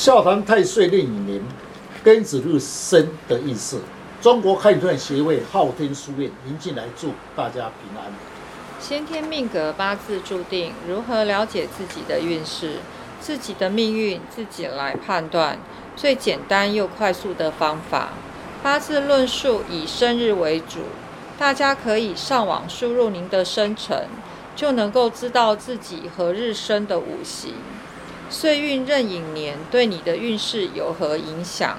笑谈太岁令乙年庚子日生的意思。中国汉传协会昊天书院林进来祝大家平安。先天命格八字注定，如何了解自己的运势、自己的命运，自己来判断。最简单又快速的方法，八字论述以生日为主，大家可以上网输入您的生辰，就能够知道自己何日生的五行。岁运壬寅年对你的运势有何影响？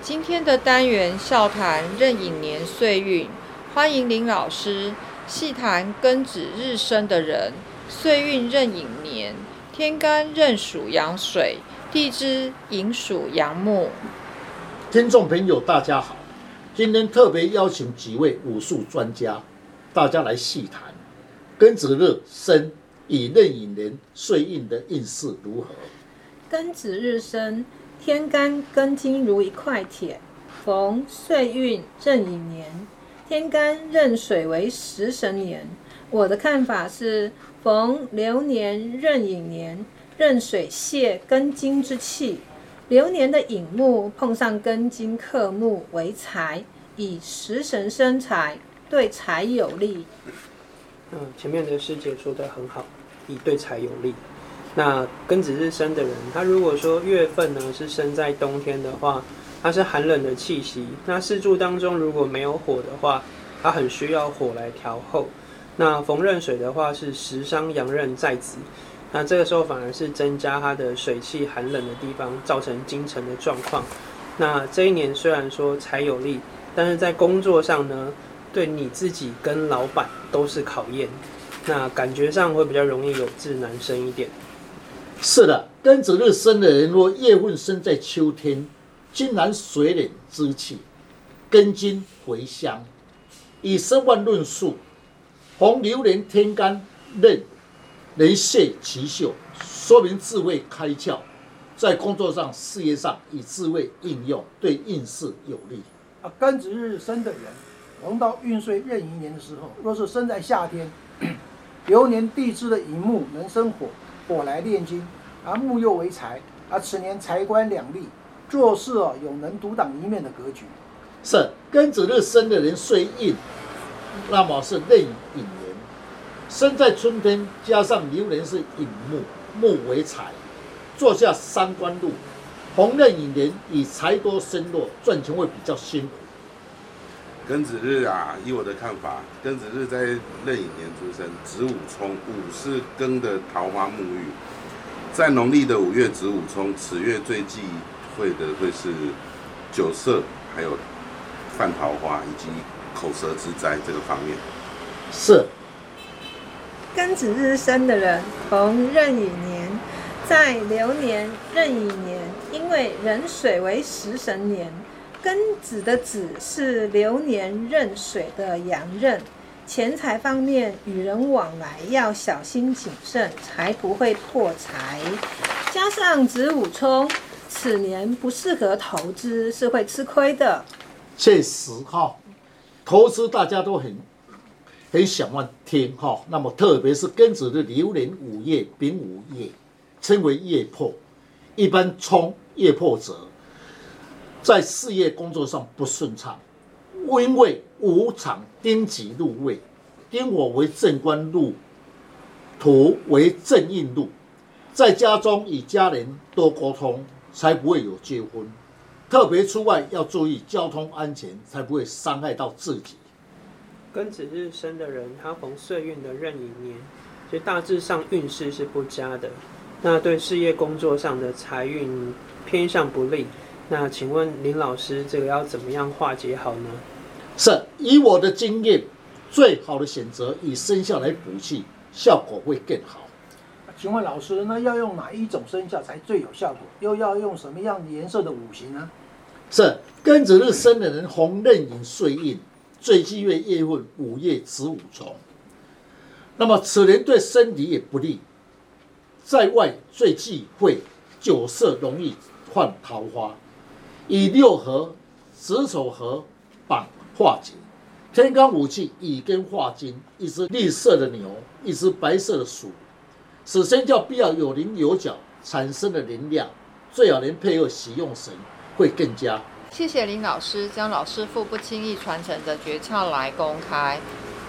今天的单元笑谈壬寅年岁运，欢迎林老师细谈庚子日生的人，岁运壬寅年，天干壬属阳水，地支寅属阳木。听众朋友，大家好，今天特别邀请几位武术专家，大家来细谈庚子日生。以壬寅年岁运的运势如何？庚子日生，天干庚金如一块铁，逢岁运壬寅年，天干壬水为食神年。我的看法是，逢流年壬寅年，壬水泄庚金之气，流年的寅木碰上庚金克木为财，以食神生财，对财有利。嗯，前面的师姐说的很好。以对财有利。那庚子日生的人，他如果说月份呢是生在冬天的话，他是寒冷的气息。那四柱当中如果没有火的话，他很需要火来调候。那逢壬水的话是食伤阳刃在子，那这个时候反而是增加他的水气寒冷的地方，造成金沉的状况。那这一年虽然说财有利，但是在工作上呢，对你自己跟老板都是考验。那感觉上会比较容易有志难生一点。是的，庚子日生的人，若月份生在秋天，金然水冷之气，根金回乡。以生万论述，逢流年天干任人泄其秀，说明智慧开窍，在工作上、事业上以智慧应用，对运势有利。啊，庚子日生的人，逢到运岁壬寅年的时候，若是生在夏天。流年地支的寅木能生火，火来炼金，而木又为财，而此年财官两立，做事哦有能独当一面的格局。是庚子日生的人岁印，那么是壬寅年，生在春天，加上流年是寅木，木为财，坐下三官禄，红壬寅年以财多身弱，赚钱会比较辛苦。庚子日啊，以我的看法，庚子日在壬寅年出生，子午冲，午是庚的桃花沐浴，在农历的五月子午冲，此月最忌讳的会是酒色，还有犯桃花以及口舌之灾这个方面。是。庚子日生的人，逢壬寅年，在流年壬寅年，因为壬水为食神年。庚子的子是流年壬水的阳刃，钱财方面与人往来要小心谨慎，才不会破财。加上子午冲，此年不适合投资，是会吃亏的。确实哈，投资大家都很很想望天哈。那么特别是庚子的流年午夜丙午夜，称为夜破，一般冲夜破者。在事业工作上不顺畅，因为五场丁己入位，丁火为正官入，土为正印入，在家中与家人多沟通，才不会有结婚。特别出外要注意交通安全，才不会伤害到自己。庚子日生的人，他逢岁运的壬寅年，所以大致上运势是不佳的。那对事业工作上的财运偏向不利。那请问林老师，这个要怎么样化解好呢？是以我的经验，最好的选择以生肖来补气，效果会更好。请问老师，那要用哪一种生肖才最有效果？又要用什么样颜色的五行呢？是庚子日生的人，红壬寅岁印，最忌月夜份午夜子午冲。那么此人对身体也不利，在外最忌讳酒色，容易犯桃花。以六合、子丑合绑化解，天干五气乙根化金，一只绿色的牛，一只白色的鼠，此生叫必要有棱有角，产生的能量，最好能配合使用神，会更加。谢谢林老师将老师傅不轻易传承的诀窍来公开，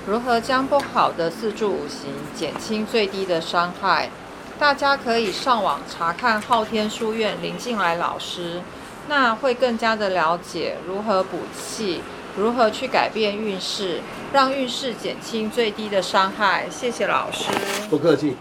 如何将不好的四柱五行减轻最低的伤害？大家可以上网查看昊天书院林静来老师，那会更加的了解如何补气，如何去改变运势，让运势减轻最低的伤害。谢谢老师。不客气。